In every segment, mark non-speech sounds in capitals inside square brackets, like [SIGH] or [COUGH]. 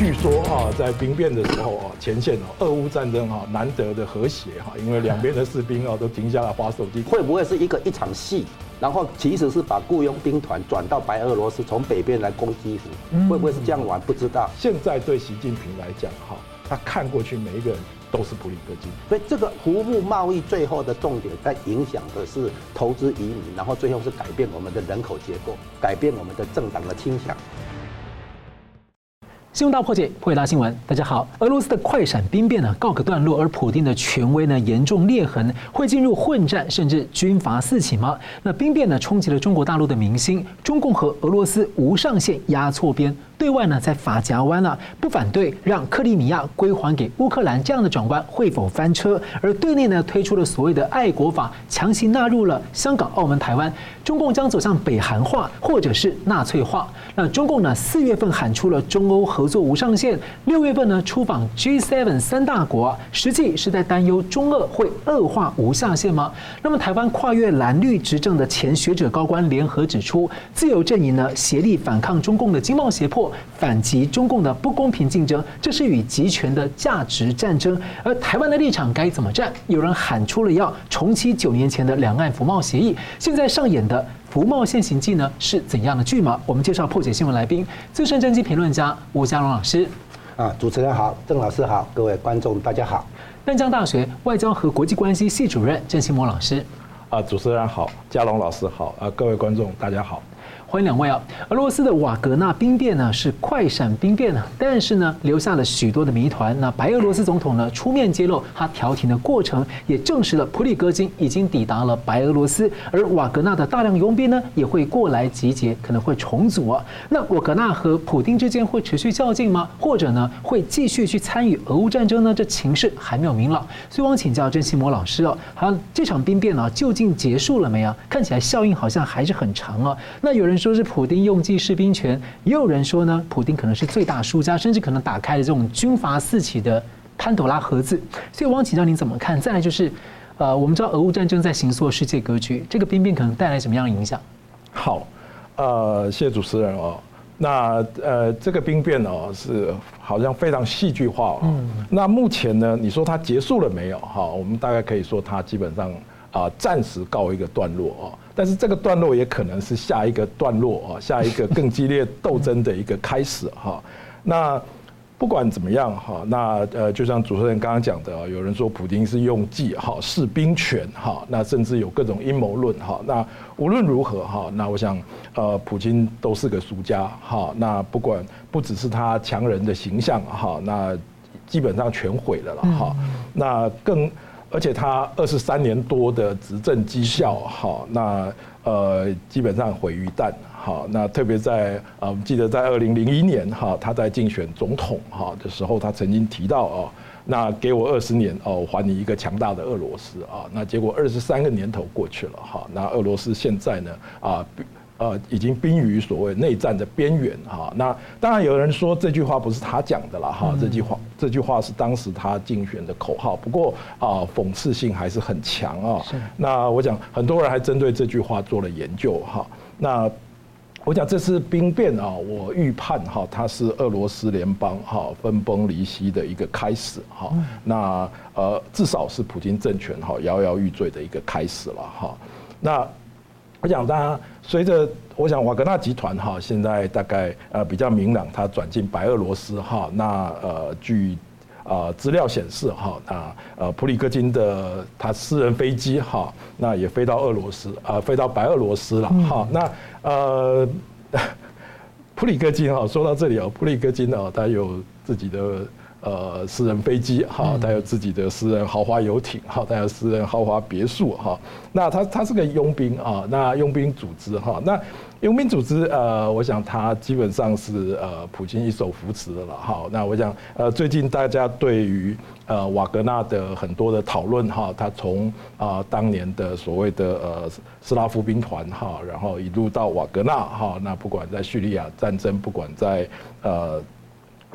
据说哈，在兵变的时候啊，前线哦，俄乌战争哈，难得的和谐哈，因为两边的士兵啊都停下来划手机。会不会是一个一场戏？然后其实是把雇佣兵团转到白俄罗斯，从北边来攻基辅，会不会是这样玩？不知道。现在对习近平来讲哈，他看过去每一个人都是普里戈金，所以这个服务贸易最后的重点在影响的是投资移民，然后最后是改变我们的人口结构，改变我们的政党的倾向。新闻大破解，破解大新闻。大家好，俄罗斯的快闪兵变呢告个段落，而普京的权威呢严重裂痕，会进入混战甚至军阀四起吗？那兵变呢冲击了中国大陆的民心，中共和俄罗斯无上限压错边。对外呢，在法夹湾啊，不反对让克里米亚归还给乌克兰这样的转弯会否翻车？而对内呢，推出了所谓的爱国法，强行纳入了香港、澳门、台湾，中共将走向北韩化或者是纳粹化。那中共呢，四月份喊出了中欧合作无上限，六月份呢出访 G7 三大国，实际是在担忧中俄会恶化无下限吗？那么台湾跨越蓝绿执政的前学者高官联合指出，自由阵营呢协力反抗中共的经贸胁迫。反击中共的不公平竞争，这是与集权的价值战争。而台湾的立场该怎么站？有人喊出了要重启九年前的两岸服贸协议。现在上演的服贸现行记呢，是怎样的剧码？我们介绍破解新闻来宾，资深政经评论家吴家荣老师。啊，主持人好，郑老师好，各位观众大家好。淡江大学外交和国际关系系主任郑新模老师。啊，主持人好，家龙老师好，啊，各位观众大家好。欢迎两位啊！俄罗斯的瓦格纳兵变呢是快闪兵变呢，但是呢留下了许多的谜团。那白俄罗斯总统呢出面揭露他调停的过程，也证实了普里戈金已经抵达了白俄罗斯，而瓦格纳的大量佣兵呢也会过来集结，可能会重组啊。那瓦格纳和普丁之间会持续较劲吗？或者呢会继续去参与俄乌战争呢？这情势还没有明朗。所以我想请教郑信模老师啊，好，这场兵变呢究竟结束了没啊？看起来效应好像还是很长啊。那有人。说是普丁用计士兵权，也有人说呢，普丁可能是最大输家，甚至可能打开了这种军阀四起的潘朵拉盒子。所以，我想请教您怎么看？再来就是，呃，我们知道俄乌战争在形塑世界格局，这个兵变可能带来什么样的影响？好，呃，谢谢主持人哦。那呃，这个兵变哦，是好像非常戏剧化哦。嗯。那目前呢，你说它结束了没有？哈，我们大概可以说它基本上啊，暂时告一个段落啊。但是这个段落也可能是下一个段落啊，下一个更激烈斗争的一个开始哈。那不管怎么样哈，那呃，就像主持人刚刚讲的啊，有人说普京是用计哈，士兵权哈，那甚至有各种阴谋论哈。那无论如何哈，那我想呃，普京都是个输家哈。那不管不只是他强人的形象哈，那基本上全毁了了哈。那更。而且他二十三年多的执政绩效，哈，那呃基本上毁于一旦，哈，那特别在啊，我们记得在二零零一年，哈，他在竞选总统，哈的时候，他曾经提到哦，那给我二十年哦，还你一个强大的俄罗斯啊，那结果二十三个年头过去了，哈，那俄罗斯现在呢啊。呃，已经濒于所谓内战的边缘哈。那当然有人说这句话不是他讲的了哈，这句话这句话是当时他竞选的口号。不过啊，讽刺性还是很强啊。那我讲很多人还针对这句话做了研究哈。那我讲这次兵变啊，我预判哈，它是俄罗斯联邦哈分崩离析的一个开始哈。那呃，至少是普京政权哈摇摇欲坠的一个开始了哈。那我讲，大家随着我想瓦格纳集团哈，现在大概呃比较明朗，它转进白俄罗斯哈。那呃，据啊资料显示哈，那呃普里戈金的他私人飞机哈，那也飞到俄罗斯啊，飞到白俄罗斯了哈。那呃 [LAUGHS] 普里戈金哈，说到这里哦，普里戈金哦，他有自己的。呃，私人飞机哈，他有自己的私人豪华游艇哈，他有私人豪华别墅哈。那他他是个佣兵啊，那佣兵组织哈，那佣兵组织呃，我想他基本上是呃普京一手扶持的了哈。那我想呃，最近大家对于呃瓦格纳的很多的讨论哈，他从啊当年的所谓的呃斯拉夫兵团哈，然后一路到瓦格纳哈，那不管在叙利亚战争，不管在呃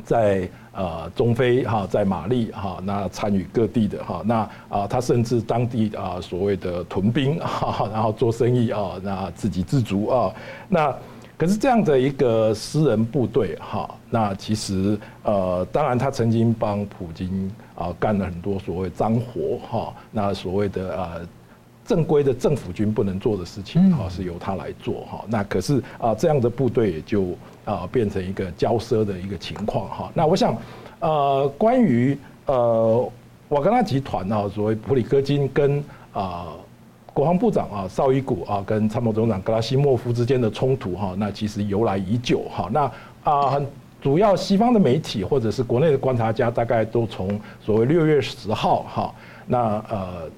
在。呃，中非哈，在马利哈，那参与各地的哈，那啊，他甚至当地啊，所谓的屯兵 [LAUGHS] 哈，然后做生意啊，那自给自足啊，那可是这样的一个私人部队哈，那其实呃，当然他曾经帮普京啊干了很多所谓脏活哈，那所谓的呃正规的政府军不能做的事情哈，是由他来做哈。那可是啊，这样的部队也就啊变成一个交奢的一个情况哈。那我想呃，关于呃瓦格纳集团啊，所谓普里戈金跟啊。国防部长啊，绍伊古啊，跟参谋总长格拉西莫夫之间的冲突哈，那其实由来已久哈。那啊，很主要西方的媒体或者是国内的观察家，大概都从所谓六月十号哈，那呃，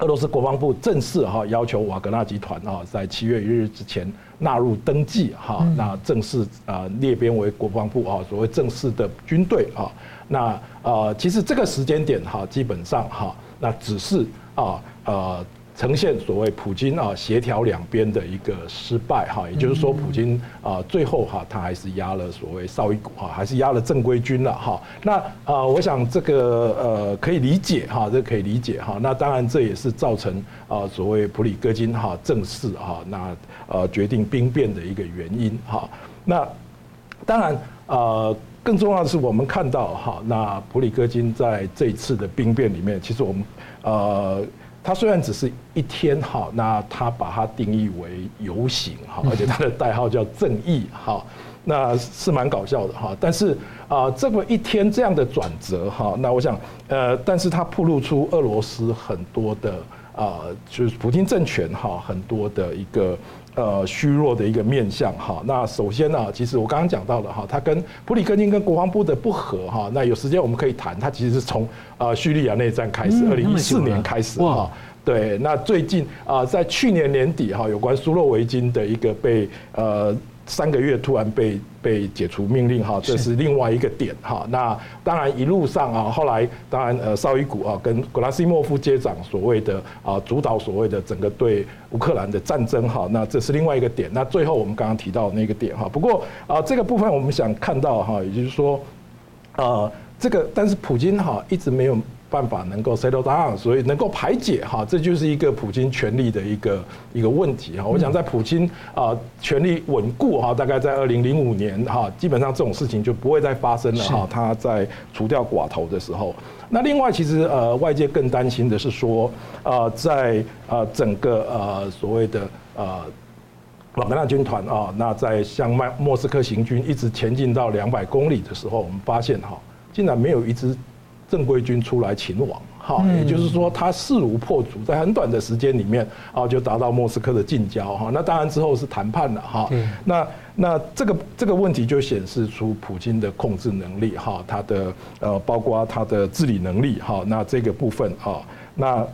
俄罗斯国防部正式哈要求瓦格纳集团啊，在七月一日之前纳入登记哈，那正式啊列编为国防部啊所谓正式的军队啊。那呃，其实这个时间点哈，基本上哈，那只是啊呃。呈现所谓普京啊协调两边的一个失败哈，也就是说普京啊最后哈他还是压了所谓绍伊古哈，还是压了正规军了哈。那啊，我想这个呃可以理解哈，这可以理解哈。那当然这也是造成啊所谓普里戈金哈正式哈那呃决定兵变的一个原因哈。那当然呃更重要的是我们看到哈，那普里戈金在这一次的兵变里面，其实我们呃。他虽然只是一天哈，那它把它定义为游行哈，而且它的代号叫正义哈，那是蛮搞笑的哈。但是啊，这么一天这样的转折哈，那我想呃，但是它暴露出俄罗斯很多的啊，就是普京政权哈很多的一个。呃，虚弱的一个面相哈。那首先呢，其实我刚刚讲到了哈，他跟普里戈金跟国防部的不合哈。那有时间我们可以谈，他其实是从呃叙利亚内战开始，二零一四年开始哈。对，那最近啊，在去年年底哈，有关苏洛维金的一个被呃。三个月突然被被解除命令哈，这是另外一个点哈。那当然一路上啊，后来当然呃绍伊古啊跟格拉西莫夫接掌所谓的啊主导所谓的整个对乌克兰的战争哈，那这是另外一个点。那最后我们刚刚提到那个点哈，不过啊这个部分我们想看到哈，也就是说啊这个但是普京哈一直没有。办法能够 settle down，所以能够排解哈，这就是一个普京权力的一个一个问题哈。我想在普京啊权力稳固哈，大概在二零零五年哈，基本上这种事情就不会再发生了哈。他在除掉寡头的时候，那另外其实呃外界更担心的是说呃在呃整个呃所谓的呃瓦格纳军团啊，那在向麦莫斯科行军一直前进到两百公里的时候，我们发现哈，竟然没有一支。正规军出来擒王，哈，也就是说他势如破竹，在很短的时间里面啊，就达到莫斯科的近郊，哈。那当然之后是谈判了，哈。那那这个这个问题就显示出普京的控制能力，哈，他的呃，包括他的治理能力，哈。那这个部分啊，那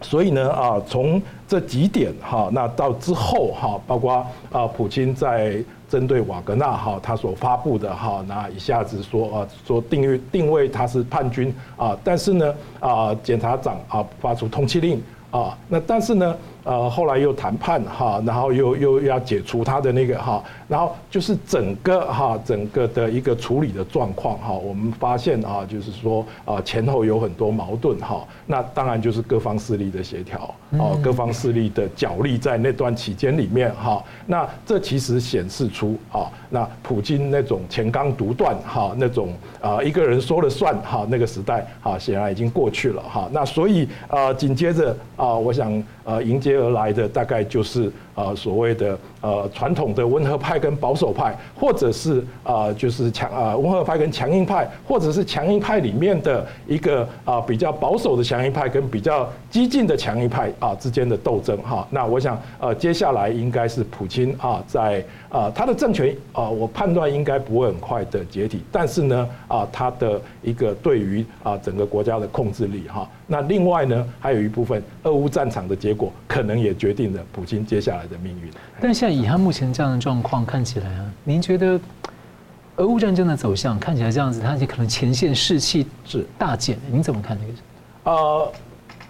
所以呢啊，从这几点哈，那到之后哈，包括啊，普京在。针对瓦格纳哈，他所发布的哈，那一下子说啊，说定位定位他是叛军啊，但是呢啊，检察长啊发出通缉令啊，那但是呢。呃，后来又谈判哈，然后又又要解除他的那个哈，然后就是整个哈，整个的一个处理的状况哈，我们发现啊，就是说啊前后有很多矛盾哈，那当然就是各方势力的协调哦，各方势力的角力在那段期间里面哈，那这其实显示出啊，那普京那种前纲独断哈，那种啊一个人说了算哈，那个时代哈显然已经过去了哈，那所以啊紧接着啊，我想呃迎接。接而来的大概就是呃所谓的呃传统的温和派跟保守派，或者是啊就是强啊温和派跟强硬派，或者是强硬派里面的一个啊比较保守的强硬派跟比较激进的强硬派啊之间的斗争哈。那我想呃接下来应该是普京啊在啊他的政权啊我判断应该不会很快的解体，但是呢啊他的一个对于啊整个国家的控制力哈。那另外呢还有一部分俄乌战场的结果可能也决定了普京接下来的命运。但现在以他目前这样的状况看起来啊，您觉得俄乌战争的走向看起来这样子，它也可能前线士气是大减。您怎么看这个？呃，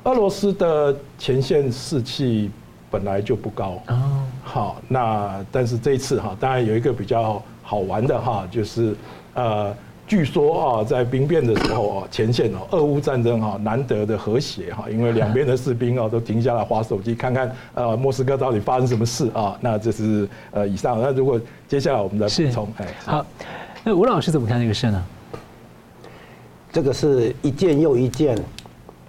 俄罗斯的前线士气本来就不高。哦。好，那但是这一次哈，当然有一个比较好玩的哈，就是呃。据说啊，在兵变的时候啊，前线哦，俄乌战争哈难得的和谐哈，因为两边的士兵啊 [LAUGHS] 都停下来划手机，看看呃莫斯科到底发生什么事啊。那这是呃以上，那如果接下来我们来补充，哎，好，那吴老师怎么看这个事呢？这个是一件又一件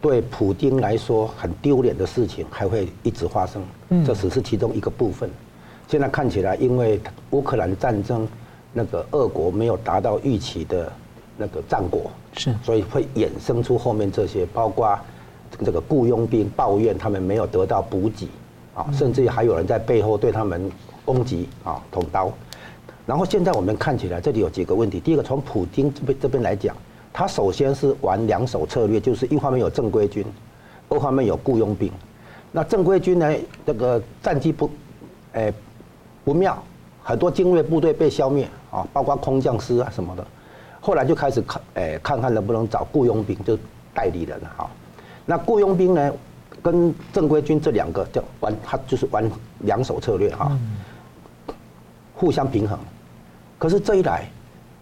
对普京来说很丢脸的事情，还会一直发生。这只是其中一个部分。现在看起来，因为乌克兰战争。那个俄国没有达到预期的那个战果，是，所以会衍生出后面这些，包括这个雇佣兵抱怨他们没有得到补给，啊，甚至还有人在背后对他们攻击啊，捅刀。然后现在我们看起来这里有几个问题，第一个从普京这边这边来讲，他首先是玩两手策略，就是一方面有正规军，二方面有雇佣兵。那正规军呢，这个战绩不，哎，不妙。很多精锐部队被消灭啊，包括空降师啊什么的，后来就开始看，哎，看看能不能找雇佣兵，就代理人啊。那雇佣兵呢，跟正规军这两个叫玩，他就是玩两手策略哈，互相平衡。可是这一来，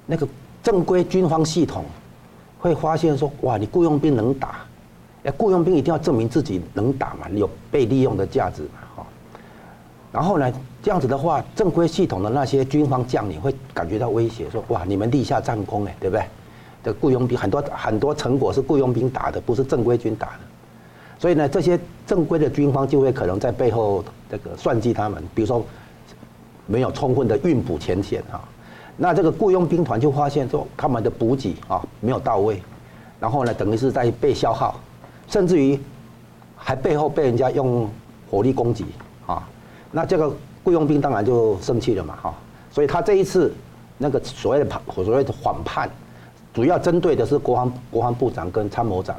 那个正规军方系统会发现说，哇，你雇佣兵能打，哎，雇佣兵一定要证明自己能打嘛，有被利用的价值嘛，哈。然后呢？这样子的话，正规系统的那些军方将领会感觉到威胁，说：“哇，你们立下战功哎，对不对？这雇佣兵很多很多成果是雇佣兵打的，不是正规军打的。所以呢，这些正规的军方就会可能在背后这个算计他们，比如说没有充分的运补前线啊。那这个雇佣兵团就发现说，他们的补给啊没有到位，然后呢，等于是在被消耗，甚至于还背后被人家用火力攻击啊。那这个。雇佣兵当然就生气了嘛，哈，所以他这一次那个所谓的叛，所谓的缓叛，主要针对的是国防国防部长跟参谋长，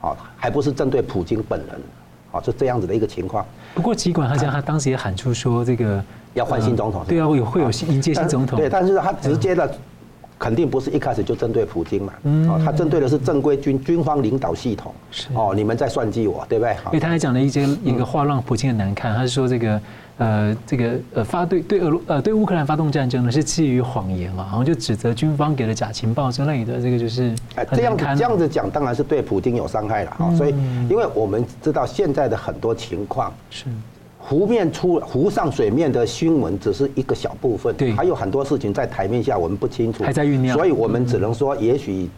啊，还不是针对普京本人，啊，就这样子的一个情况。不过尽管他讲，他当时也喊出说这个要换新总统，对啊，会有会有迎接新总统，对，但是他直接的。肯定不是一开始就针对普京嘛，哦，他针对的是正规军军方领导系统，是。哦，你们在算计我，对不对？因为他还讲了一些一个话让普京很难看，他是说这个呃这个呃发对对俄罗呃对乌克兰发动战争呢是基于谎言嘛，然后就指责军方给了假情报之类的，这个就是哎这样这样子讲当然是对普京有伤害了哈，所以因为我们知道现在的很多情况是。湖面出湖上水面的新闻只是一个小部分，对，还有很多事情在台面下我们不清楚，还在酝酿，所以我们只能说，也许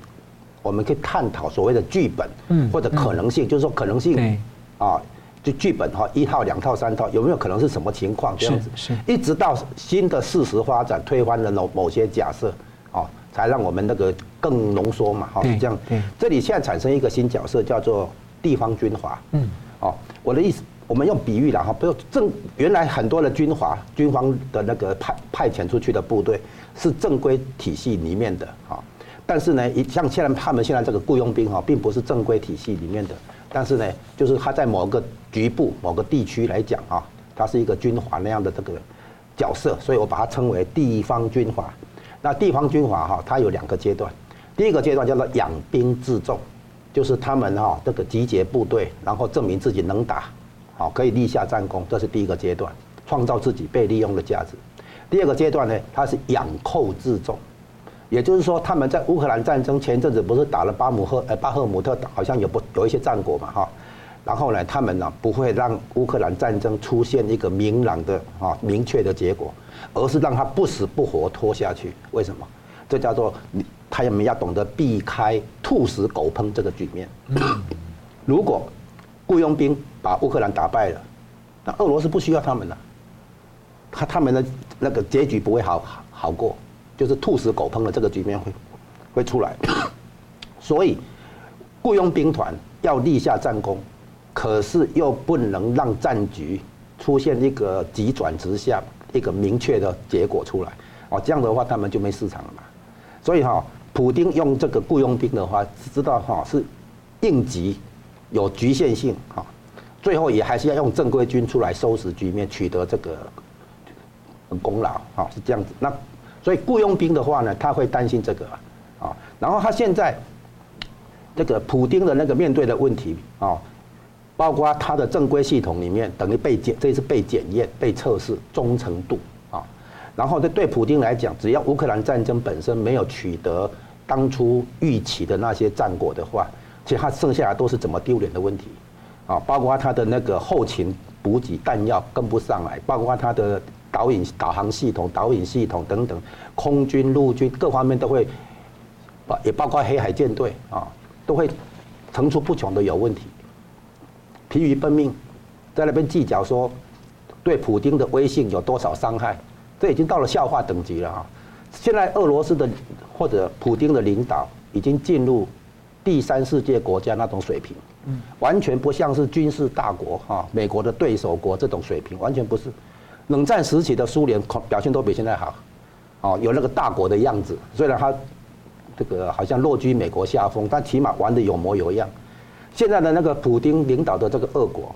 我们可以探讨所谓的剧本，嗯，或者可能性，就是说可能性，对，啊，就剧本哈，一套、两套、三套，有没有可能是什么情况这样子？是，一直到新的事实发展推翻了某某些假设，啊，才让我们那个更浓缩嘛，哈，这样，对，这里现在产生一个新角色叫做地方军阀，嗯，哦，我的意思。我们用比喻了哈，不用正原来很多的军阀军方的那个派派遣出去的部队是正规体系里面的哈，但是呢，一像现在他们现在这个雇佣兵哈，并不是正规体系里面的，但是呢，就是他在某个局部某个地区来讲啊，他是一个军阀那样的这个角色，所以我把它称为地方军阀。那地方军阀哈，它有两个阶段，第一个阶段叫做养兵自重，就是他们哈这个集结部队，然后证明自己能打。好，可以立下战功，这是第一个阶段，创造自己被利用的价值。第二个阶段呢，它是养寇自重，也就是说，他们在乌克兰战争前阵子不是打了巴姆赫呃巴赫姆特，好像有不有一些战果嘛哈。然后呢，他们呢不会让乌克兰战争出现一个明朗的啊明确的结果，而是让他不死不活拖下去。为什么？这叫做你他们要懂得避开兔死狗烹这个局面。[COUGHS] 如果雇佣兵把乌克兰打败了，那俄罗斯不需要他们了，他他们的那个结局不会好好过，就是兔死狗烹的这个局面会会出来，[COUGHS] 所以雇佣兵团要立下战功，可是又不能让战局出现一个急转直下，一个明确的结果出来，哦，这样的话他们就没市场了嘛，所以哈，普丁用这个雇佣兵的话，知道哈是应急。有局限性哈，最后也还是要用正规军出来收拾局面，取得这个功劳哈，是这样子。那所以雇佣兵的话呢，他会担心这个啊，然后他现在这个普丁的那个面对的问题啊，包括他的正规系统里面等于被检，这一次被检验、被测试忠诚度啊。然后这对普丁来讲，只要乌克兰战争本身没有取得当初预期的那些战果的话，其实他剩下来都是怎么丢脸的问题，啊，包括他的那个后勤补给弹药跟不上来，包括他的导引导航系统、导引系统等等，空军、陆军各方面都会，也包括黑海舰队啊，都会层出不穷的有问题，疲于奔命，在那边计较说对普丁的威信有多少伤害，这已经到了笑话等级了啊！现在俄罗斯的或者普丁的领导已经进入第三世界国家那种水平，嗯完全不像是军事大国哈，美国的对手国这种水平，完全不是。冷战时期的苏联表现都比现在好，哦，有那个大国的样子。虽然他这个好像落居美国下风，但起码玩的有模有样。现在的那个普丁领导的这个俄国，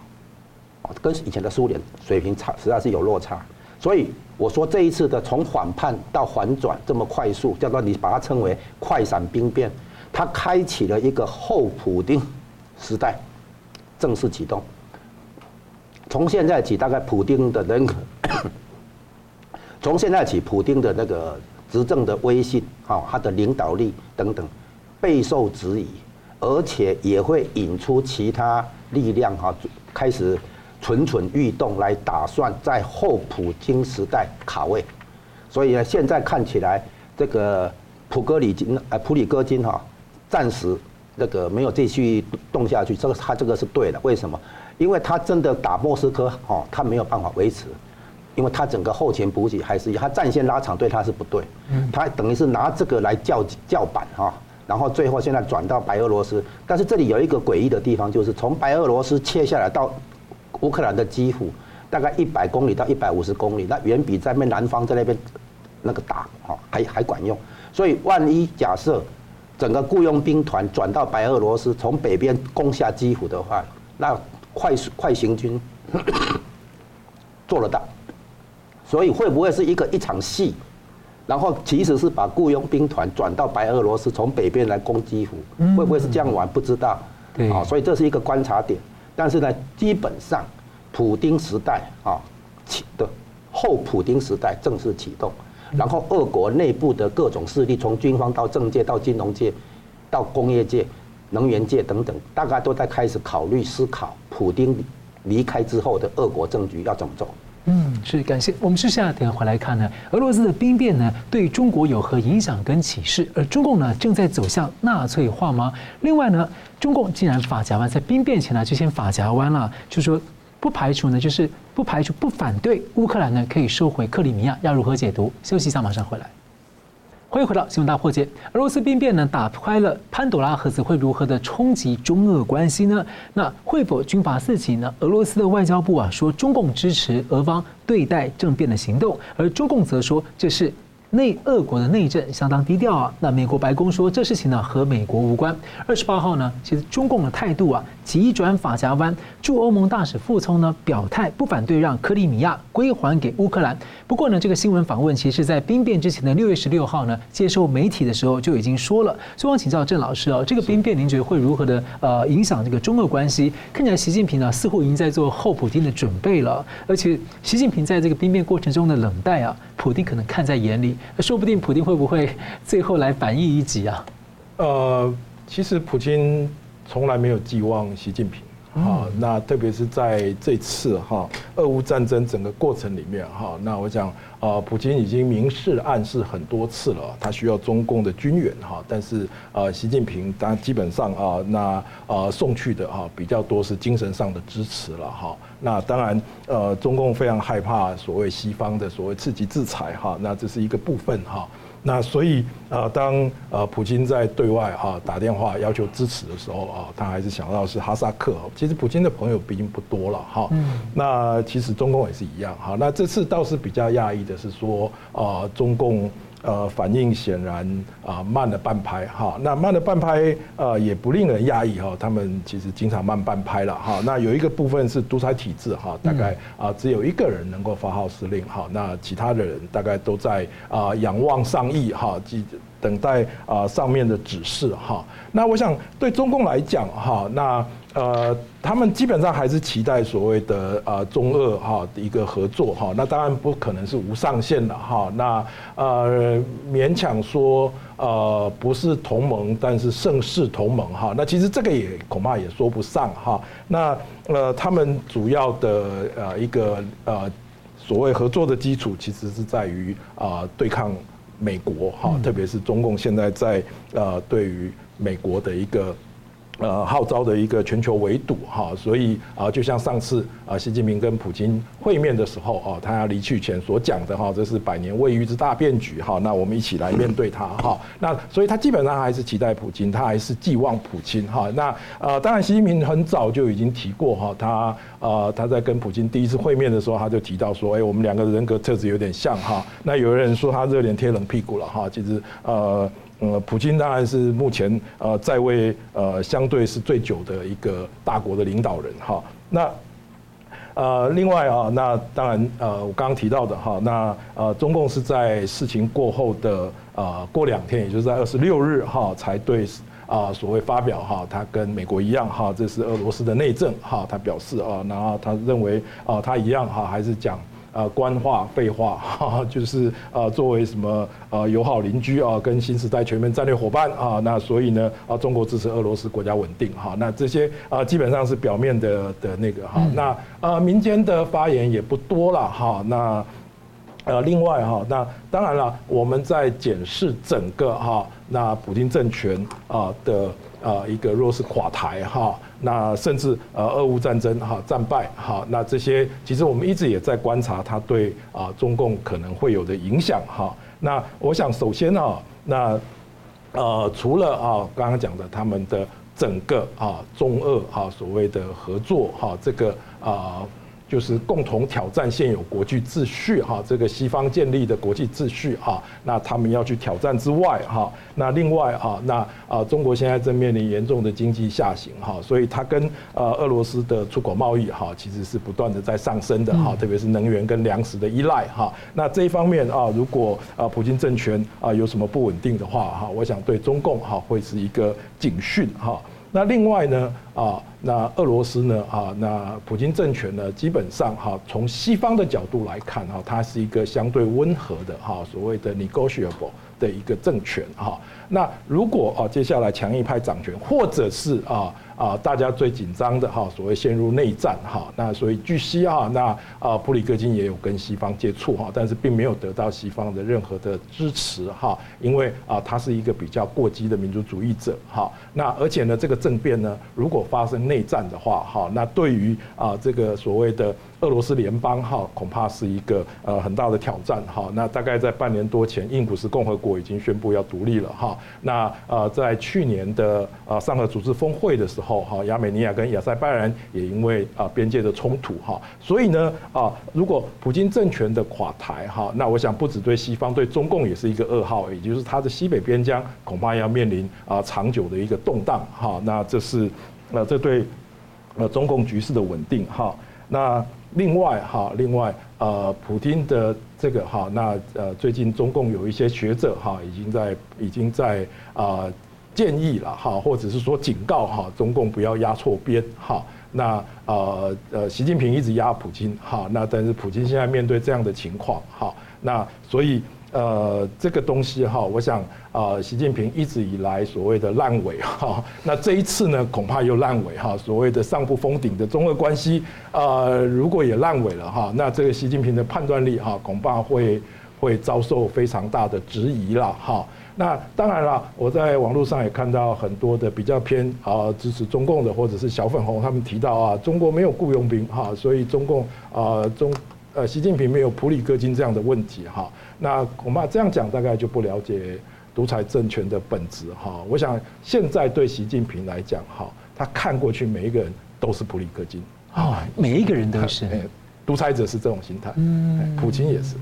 跟以前的苏联水平差，实在是有落差。所以我说这一次的从反叛到反转这么快速，叫做你把它称为快闪兵变，它开启了一个后普丁时代正式启动。从现在起，大概普丁的人，[COUGHS] 从现在起，普丁的那个执政的威信，哈，他的领导力等等，备受质疑，而且也会引出其他力量，哈，开始蠢蠢欲动，来打算在后普京时代卡位。所以呢，现在看起来，这个普戈里金，呃，普里戈金，哈，暂时那个没有继续动下去，这个他这个是对的，为什么？因为他真的打莫斯科，哦，他没有办法维持，因为他整个后勤补给还是他战线拉长对他是不对，他等于是拿这个来叫叫板哈，然后最后现在转到白俄罗斯，但是这里有一个诡异的地方，就是从白俄罗斯切下来到乌克兰的基辅，大概一百公里到一百五十公里，那远比在那南方在那边那个打哈还还管用，所以万一假设整个雇佣兵团转到白俄罗斯，从北边攻下基辅的话，那。快速快行军 [COUGHS] 做得到，所以会不会是一个一场戏？然后其实是把雇佣兵团转到白俄罗斯，从北边来攻基辅，会不会是这样玩？不知道。啊，所以这是一个观察点。但是呢，基本上，普丁时代啊启的后普丁时代正式启动，然后俄国内部的各种势力，从军方到政界到金融界到工业界。能源界等等，大概都在开始考虑思考，普丁离开之后的俄国政局要怎么走？嗯，是感谢。我们是下点回来看呢，俄罗斯的兵变呢，对中国有何影响跟启示？而中共呢，正在走向纳粹化吗？另外呢，中共既然法夹湾，在兵变前呢就先法夹湾了，就说不排除呢，就是不排除不反对乌克兰呢可以收回克里米亚，要如何解读？休息一下，马上回来。欢迎回到新闻大破解。俄罗斯兵变呢，打开了潘朵拉盒子，会如何的冲击中俄关系呢？那会否军阀四起呢？俄罗斯的外交部啊说，中共支持俄方对待政变的行动，而中共则说这是。内俄国的内政相当低调啊。那美国白宫说这事情呢和美国无关。二十八号呢，其实中共的态度啊急转法夹湾，驻欧盟大使傅聪呢表态不反对让克里米亚归还给乌克兰。不过呢，这个新闻访问其实在兵变之前的六月十六号呢接受媒体的时候就已经说了。所以我请教郑老师啊，这个兵变您觉得会如何的呃影响这个中俄关系？看起来习近平呢似乎已经在做后普京的准备了，而且习近平在这个兵变过程中的冷淡啊，普京可能看在眼里。说不定普京会不会最后来反击一击啊？呃，其实普京从来没有寄望习近平啊。那特别是在这次哈俄乌战争整个过程里面哈，那我想啊，普京已经明示暗示很多次了，他需要中共的军援哈。但是呃，习近平当然基本上啊，那呃送去的哈比较多是精神上的支持了哈。那当然，呃，中共非常害怕所谓西方的所谓刺激制裁哈，那这是一个部分哈。那所以呃，当呃普京在对外哈打电话要求支持的时候啊，他还是想到是哈萨克。其实普京的朋友毕竟不多了哈。那其实中共也是一样哈。那这次倒是比较讶异的是说啊，中共。呃，反应显然啊慢了半拍哈，那慢了半拍呃也不令人讶异哈，他们其实经常慢半拍了哈。那有一个部分是独裁体制哈，大概啊只有一个人能够发号施令哈，那其他的人大概都在啊仰望上意哈，即等待啊上面的指示哈。那我想对中共来讲哈，那呃，他们基本上还是期待所谓的呃中俄哈的一个合作哈，那当然不可能是无上限的哈，那呃勉强说呃不是同盟，但是盛世同盟哈，那其实这个也恐怕也说不上哈，那呃他们主要的呃一个呃所谓合作的基础，其实是在于啊对抗美国哈，特别是中共现在在呃对于美国的一个。呃，号召的一个全球围堵哈，所以啊，就像上次啊，习近平跟普京会面的时候啊，他要离去前所讲的哈，这是百年未遇之大变局哈，那我们一起来面对它哈。那所以他基本上还是期待普京，他还是寄望普京哈。那呃，当然习近平很早就已经提过哈，他呃他在跟普京第一次会面的时候，他就提到说，哎，我们两个人格特质有点像哈。那有人说他热脸贴冷屁股了哈，其实呃。呃，普京当然是目前呃在位呃相对是最久的一个大国的领导人哈。那呃另外啊，那当然呃我刚刚提到的哈，那呃中共是在事情过后的呃过两天，也就是在二十六日哈才对啊所谓发表哈，他跟美国一样哈，这是俄罗斯的内政哈，他表示啊，然后他认为啊他一样哈还是讲。呃，官话废话，[LAUGHS] 哈，就是呃，作为什么呃友好邻居啊，跟新时代全面战略伙伴啊，那所以呢，啊，中国支持俄罗斯国家稳定哈，那这些啊，基本上是表面的的那个哈，那呃，民间的发言也不多了哈，那呃，另外哈，那当然了，我们在检视整个哈，那普京政权啊的啊一个若是垮台哈。那甚至呃，俄乌战争哈战败哈，那这些其实我们一直也在观察它对啊中共可能会有的影响哈。那我想首先啊，那呃除了啊刚刚讲的他们的整个啊中俄啊所谓的合作哈，这个啊。就是共同挑战现有国际秩序哈，这个西方建立的国际秩序哈，那他们要去挑战之外哈，那另外哈，那啊中国现在正面临严重的经济下行哈，所以它跟呃俄罗斯的出口贸易哈，其实是不断的在上升的哈，特别是能源跟粮食的依赖哈，那这一方面啊，如果啊普京政权啊有什么不稳定的话哈，我想对中共哈会是一个警讯哈。那另外呢，啊，那俄罗斯呢，啊，那普京政权呢，基本上哈，从西方的角度来看哈，它是一个相对温和的哈，所谓的 negotiable 的一个政权哈。那如果啊，接下来强硬派掌权，或者是啊。啊，大家最紧张的哈，所谓陷入内战哈，那所以据悉哈，那啊普里克金也有跟西方接触哈，但是并没有得到西方的任何的支持哈，因为啊他是一个比较过激的民族主义者哈，那而且呢这个政变呢，如果发生内战的话哈，那对于啊这个所谓的。俄罗斯联邦哈恐怕是一个呃很大的挑战哈。那大概在半年多前，印古斯共和国已经宣布要独立了哈。那呃在去年的呃上合组织峰会的时候哈，亚美尼亚跟亚塞拜然也因为啊边界的冲突哈，所以呢啊如果普京政权的垮台哈，那我想不只对西方，对中共也是一个噩耗，也就是它的西北边疆恐怕要面临啊长久的一个动荡哈。那这是呃这对呃中共局势的稳定哈。那另外哈，另外呃，普京的这个哈，那呃，最近中共有一些学者哈，已经在已经在啊建议了哈，或者是说警告哈，中共不要压错边哈。那呃呃，习近平一直压普京哈，那但是普京现在面对这样的情况哈，那所以。呃，这个东西哈，我想啊，习近平一直以来所谓的烂尾哈，[LAUGHS] 那这一次呢，恐怕又烂尾哈。所谓的上不封顶的中俄关系，呃，如果也烂尾了哈，那这个习近平的判断力哈，恐怕会会遭受非常大的质疑了哈。那当然了，我在网络上也看到很多的比较偏啊支持中共的或者是小粉红，他们提到啊，中国没有雇佣兵哈，所以中共啊中。呃，习近平没有普里戈金这样的问题哈，那恐怕这样讲大概就不了解独裁政权的本质哈。我想现在对习近平来讲哈，他看过去每一个人都是普里戈金啊，每一个人都是。独裁者是这种心态，嗯，普京也是，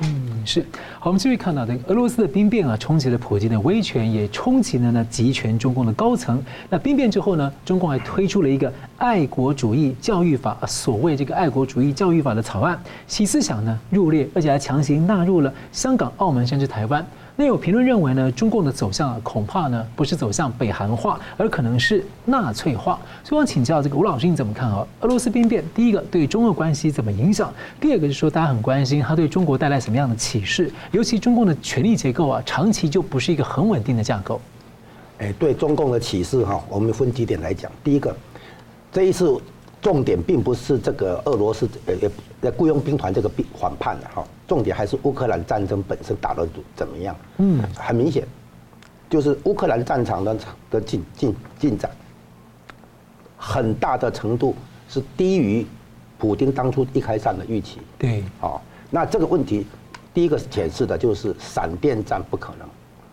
嗯，是。好，我们继续看到的俄罗斯的兵变啊，冲击了普京的威权，也冲击了呢集权中共的高层。那兵变之后呢，中共还推出了一个爱国主义教育法，所谓这个爱国主义教育法的草案，其思想呢入列，而且还强行纳入了香港、澳门甚至台湾。那有评论认为呢，中共的走向啊恐怕呢不是走向北韩化，而可能是纳粹化。所以我想请教这个吴老师，你怎么看啊？俄罗斯兵变，第一个对中俄关系怎么影响？第二个就是说，大家很关心它对中国带来什么样的启示？尤其中共的权力结构啊，长期就不是一个很稳定的架构。哎，对中共的启示哈，我们分几点来讲。第一个，这一次重点并不是这个俄罗斯呃呃雇佣兵团这个兵反叛的哈。重点还是乌克兰战争本身打得怎么样？嗯，很明显，就是乌克兰战场的的进进进展，很大的程度是低于普京当初一开战的预期。对，哦，那这个问题，第一个显示的就是闪电战不可能，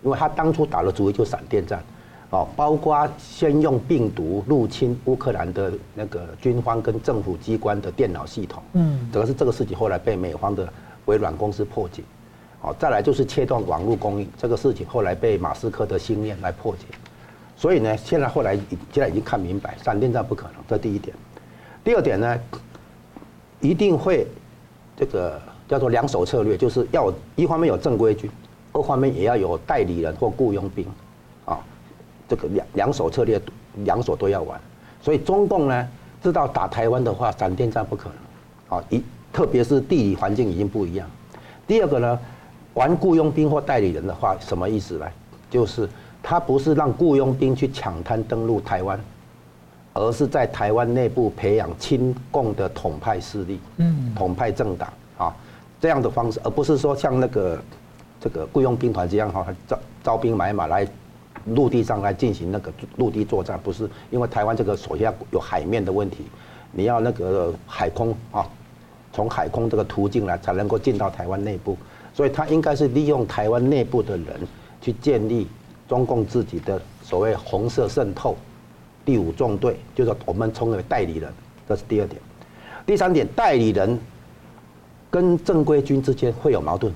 因为他当初打的主意就闪电战，哦，包括先用病毒入侵乌克兰的那个军方跟政府机关的电脑系统。嗯，这个是这个事情后来被美方的。微软公司破解，哦，再来就是切断网络供应这个事情，后来被马斯克的心念来破解。所以呢，现在后来现在已经看明白，闪电战不可能，这第一点。第二点呢，一定会这个叫做两手策略，就是要一方面有正规军，二方面也要有代理人或雇佣兵，啊，这个两两手策略，两手都要玩。所以中共呢，知道打台湾的话，闪电战不可能，啊一。特别是地理环境已经不一样。第二个呢，玩雇佣兵或代理人的话，什么意思呢？就是他不是让雇佣兵去抢滩登陆台湾，而是在台湾内部培养亲共的统派势力，嗯，统派政党啊，这样的方式，而不是说像那个这个雇佣兵团这样哈，招招兵买马来陆地上来进行那个陆地作战，不是，因为台湾这个首先有海面的问题，你要那个海空啊。从海空这个途径来才能够进到台湾内部，所以他应该是利用台湾内部的人去建立中共自己的所谓红色渗透第五纵队，就是我们称为代理人，这是第二点。第三点，代理人跟正规军之间会有矛盾，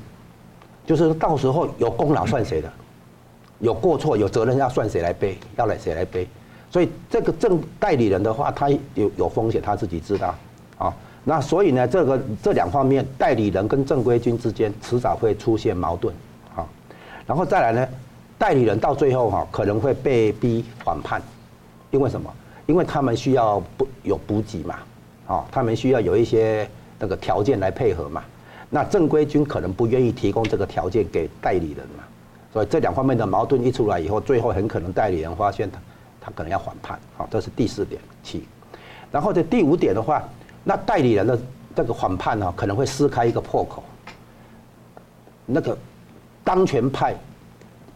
就是到时候有功劳算谁的，有过错有责任要算谁来背，要来谁来背。所以这个正代理人的话，他有有风险，他自己知道啊。那所以呢，这个这两方面，代理人跟正规军之间迟早会出现矛盾，好，然后再来呢，代理人到最后哈可能会被逼反叛，因为什么？因为他们需要补有补给嘛，啊，他们需要有一些那个条件来配合嘛。那正规军可能不愿意提供这个条件给代理人嘛，所以这两方面的矛盾一出来以后，最后很可能代理人发现他他可能要反叛，好，这是第四点七，然后这第五点的话。那代理人的这个反叛呢，可能会撕开一个破口。那个当权派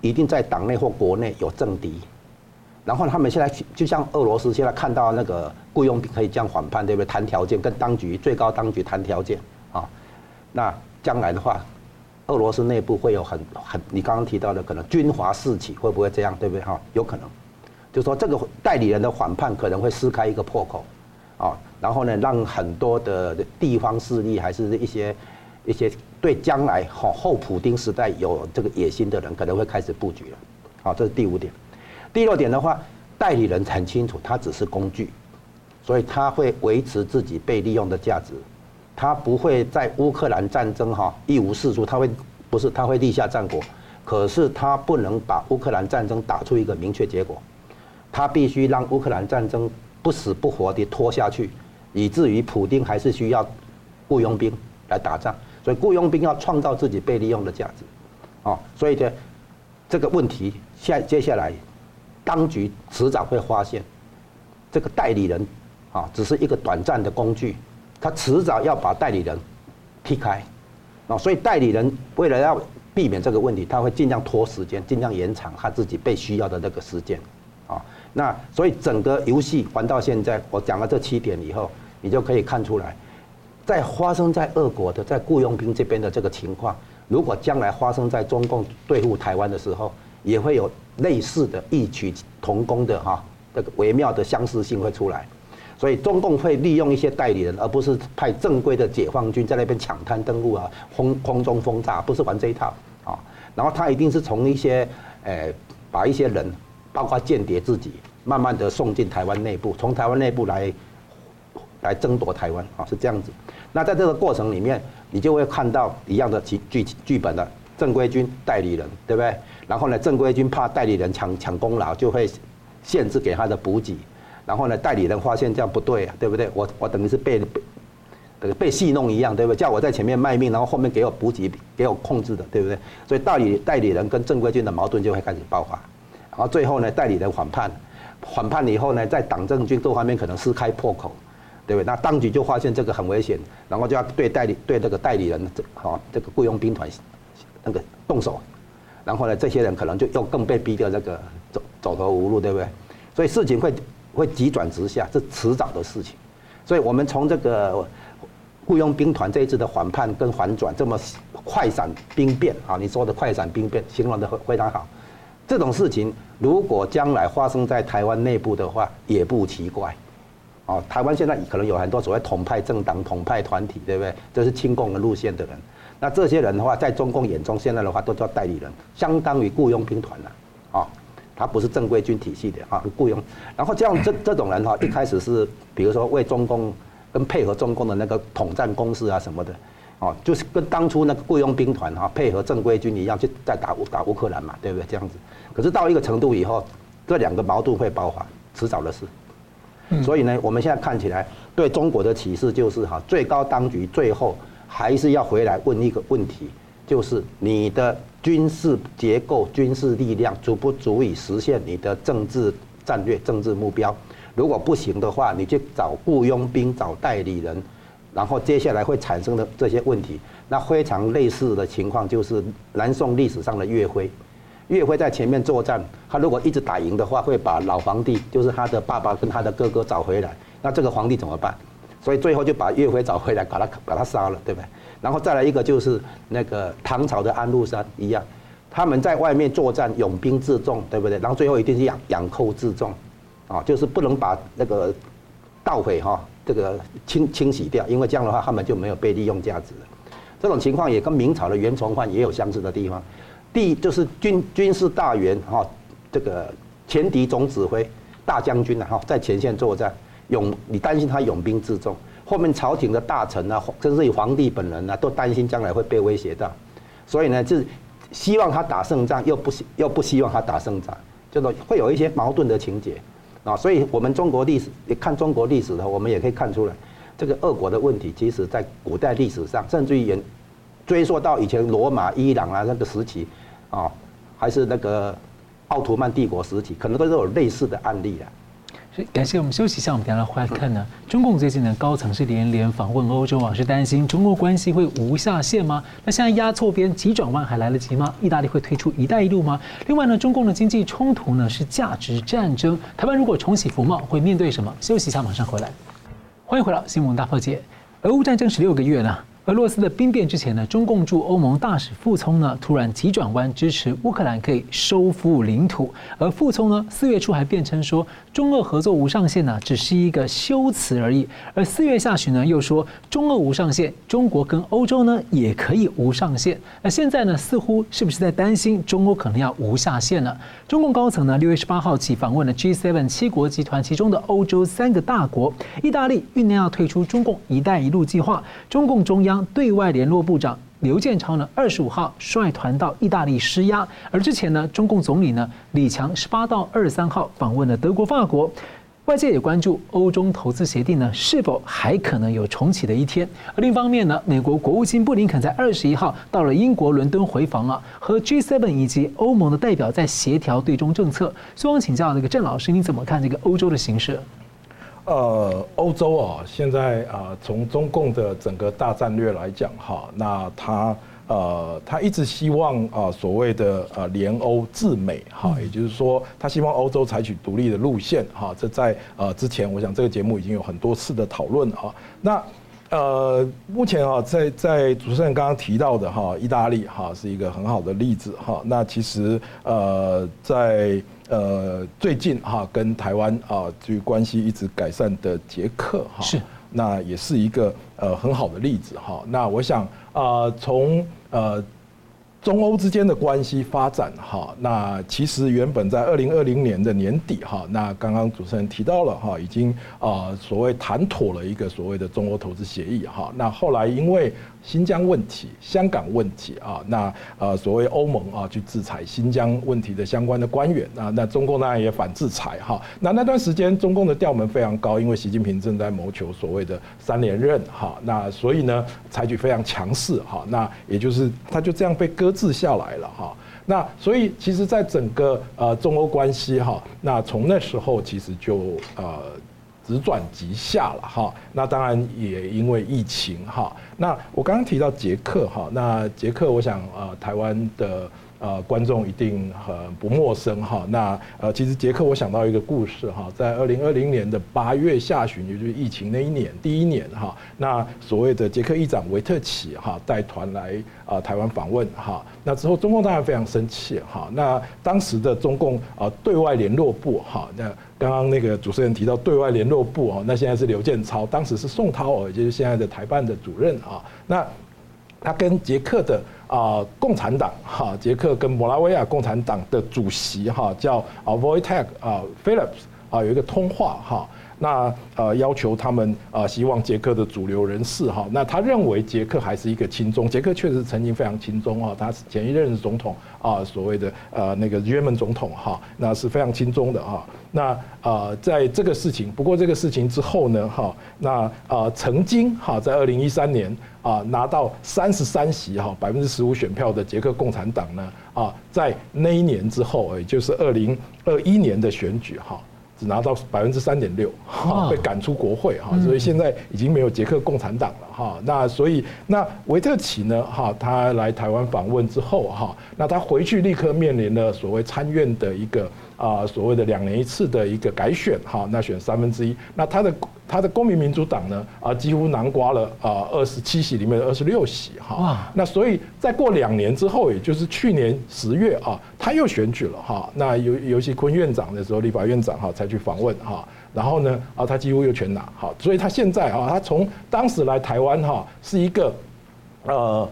一定在党内或国内有政敌，然后他们现在就像俄罗斯现在看到那个雇佣兵可以这样反叛，对不对？谈条件，跟当局最高当局谈条件啊。那将来的话，俄罗斯内部会有很很，你刚刚提到的可能军阀四起，会不会这样？对不对？哈，有可能。就说这个代理人的反叛可能会撕开一个破口。啊，然后呢，让很多的地方势力，还是一些一些对将来后后普丁时代有这个野心的人，可能会开始布局了。好，这是第五点。第六点的话，代理人很清楚，他只是工具，所以他会维持自己被利用的价值，他不会在乌克兰战争哈一无是处，他会不是他会立下战果，可是他不能把乌克兰战争打出一个明确结果，他必须让乌克兰战争。不死不活地拖下去，以至于普丁还是需要雇佣兵来打仗，所以雇佣兵要创造自己被利用的价值，啊，所以呢，这个问题下接下来，当局迟早会发现，这个代理人啊只是一个短暂的工具，他迟早要把代理人踢开，啊，所以代理人为了要避免这个问题，他会尽量拖时间，尽量延长他自己被需要的那个时间，啊。那所以整个游戏玩到现在，我讲了这七点以后，你就可以看出来，在发生在俄国的在雇佣兵这边的这个情况，如果将来发生在中共对付台湾的时候，也会有类似的异曲同工的哈这个微妙的相似性会出来。所以中共会利用一些代理人，而不是派正规的解放军在那边抢滩登陆啊，空空中轰炸，不是玩这一套啊。然后他一定是从一些诶把一些人。包括间谍自己，慢慢的送进台湾内部，从台湾内部来来争夺台湾啊，是这样子。那在这个过程里面，你就会看到一样的剧剧剧本了。正规军代理人，对不对？然后呢，正规军怕代理人抢抢功劳，就会限制给他的补给。然后呢，代理人发现这样不对啊，对不对？我我等于是被被被戏弄一样，对不对？叫我在前面卖命，然后后面给我补给，给我控制的，对不对？所以代理代理人跟正规军的矛盾就会开始爆发。然后最后呢，代理人反叛，反叛了以后呢，在党政军各方面可能撕开破口。对不对？那当局就发现这个很危险，然后就要对代理对这个代理人这好这个雇佣兵团那个动手，然后呢，这些人可能就又更被逼得这个走走投无路，对不对？所以事情会会急转直下，这迟早的事情。所以我们从这个雇佣兵团这一次的反叛跟反转这么快闪兵变啊，你说的快闪兵变形容的非常好。这种事情如果将来发生在台湾内部的话，也不奇怪。哦，台湾现在可能有很多所谓统派政党、统派团体，对不对？这是亲共的路线的人。那这些人的话，在中共眼中，现在的话都叫代理人，相当于雇佣兵团了。他不是正规军体系的啊，雇佣。然后这样这这种人哈，一开始是比如说为中共跟配合中共的那个统战公司啊什么的，哦，就是跟当初那个雇佣兵团哈配合正规军一样，去在打乌打乌克兰嘛，对不对？这样子。可是到一个程度以后，这两个矛盾会爆发，迟早的事。所以呢，我们现在看起来对中国的启示就是哈，最高当局最后还是要回来问一个问题，就是你的军事结构、军事力量足不足以实现你的政治战略、政治目标？如果不行的话，你就找雇佣兵、找代理人，然后接下来会产生的这些问题，那非常类似的情况就是南宋历史上的岳飞。岳飞在前面作战，他如果一直打赢的话，会把老皇帝，就是他的爸爸跟他的哥哥找回来。那这个皇帝怎么办？所以最后就把岳飞找回来，把他把他杀了，对不对？然后再来一个就是那个唐朝的安禄山一样，他们在外面作战，勇兵自重，对不对？然后最后一定是养养寇自重，啊，就是不能把那个盗匪哈这个清清洗掉，因为这样的话他们就没有被利用价值了。这种情况也跟明朝的袁崇焕也有相似的地方。第一就是军军事大员哈，这个前敌总指挥大将军啊哈，在前线作战，勇你担心他拥兵自重，后面朝廷的大臣啊，甚至于皇帝本人啊，都担心将来会被威胁到，所以呢，就是希望他打胜仗，又不希又不希望他打胜仗，就是会有一些矛盾的情节啊。所以我们中国历史，看中国历史的话，我们也可以看出来，这个俄国的问题，其实在古代历史上，甚至于也追溯到以前罗马、伊朗啊那个时期。啊，还是那个奥图曼帝国时期，可能都是有类似的案例的。感谢我们休息一下，我们等下来回来看呢。中共最近呢，高层是连连访问欧洲啊，是担心中欧关系会无下限吗？那现在压错边急转弯还来得及吗？意大利会退出“一带一路”吗？另外呢，中共的经济冲突呢是价值战争，台湾如果重启服贸会面对什么？休息一下，马上回来。欢迎回到新闻大破解。俄乌战争十六个月呢。俄罗斯的兵变之前呢，中共驻欧盟大使傅聪呢突然急转弯，支持乌克兰可以收复领土。而傅聪呢四月初还辩称说，中俄合作无上限呢只是一个修辞而已。而四月下旬呢又说，中俄无上限，中国跟欧洲呢也可以无上限。那现在呢似乎是不是在担心中欧可能要无下限呢？中共高层呢六月十八号起访问了 G7 七国集团其中的欧洲三个大国，意大利酝酿要退出中共“一带一路”计划，中共中央。对外联络部长刘建超呢，二十五号率团到意大利施压，而之前呢，中共总理呢李强十八到二十三号访问了德国、法国，外界也关注欧中投资协定呢是否还可能有重启的一天。而另一方面呢，美国国务卿布林肯在二十一号到了英国伦敦回访啊，和 G7 以及欧盟的代表在协调对中政策。所以我请教那个郑老师，你怎么看这个欧洲的形势？呃，欧洲啊，现在啊，从中共的整个大战略来讲，哈，那他呃，他一直希望啊，所谓的呃联欧制美，哈，也就是说，他希望欧洲采取独立的路线，哈，这在呃之前，我想这个节目已经有很多次的讨论哈。那呃，目前啊，在在主持人刚刚提到的哈，意大利哈是一个很好的例子哈。那其实呃，在呃，最近哈跟台湾啊，这关系一直改善的捷克哈，是那也是一个呃很好的例子哈。那我想啊，从呃中欧之间的关系发展哈，那其实原本在二零二零年的年底哈，那刚刚主持人提到了哈，已经啊所谓谈妥了一个所谓的中欧投资协议哈。那后来因为新疆问题、香港问题啊，那呃所谓欧盟啊去制裁新疆问题的相关的官员啊，那中共当然也反制裁哈。那那段时间中共的调门非常高，因为习近平正在谋求所谓的三连任哈，那所以呢采取非常强势哈，那也就是他就这样被搁置下来了哈。那所以其实在整个呃中欧关系哈，那从那时候其实就呃。直转急下了哈，那当然也因为疫情哈。那我刚刚提到捷克哈，那捷克我想呃台湾的呃观众一定很不陌生哈。那呃其实捷克我想到一个故事哈，在二零二零年的八月下旬，也就是疫情那一年第一年哈，那所谓的捷克议长维特奇哈带团来啊台湾访问哈，那之后中共当然非常生气哈。那当时的中共啊对外联络部哈那。刚刚那个主持人提到对外联络部哦，那现在是刘建超，当时是宋涛，也就是现在的台办的主任啊。那他跟捷克的啊共产党哈，捷克跟摩拉维亚共产党的主席哈叫啊 Voitek 啊 Phillips 啊有一个通话哈。那呃要求他们啊希望捷克的主流人士哈，那他认为捷克还是一个亲中，捷克确实曾经非常亲中啊，他前一任总统啊所谓的呃那个约门总统哈，那是非常亲中的啊。那啊在这个事情，不过这个事情之后呢哈，那啊曾经哈在二零一三年啊拿到三十三席哈百分之十五选票的捷克共产党呢啊在那一年之后，也就是二零二一年的选举哈。只拿到百分之三点六，被赶出国会哈，所以现在已经没有捷克共产党了哈。那所以那维特奇呢哈，他来台湾访问之后哈，那他回去立刻面临了所谓参院的一个啊所谓的两年一次的一个改选哈，那选三分之一，那他的。他的公民民主党呢啊，几乎囊括了啊二十七席里面的二十六席哈，那所以再过两年之后，也就是去年十月啊，他又选举了哈，那尤尤其坤院长的时候，立法院长哈才去访问哈，然后呢啊他几乎又全拿好，所以他现在啊，他从当时来台湾哈是一个呃。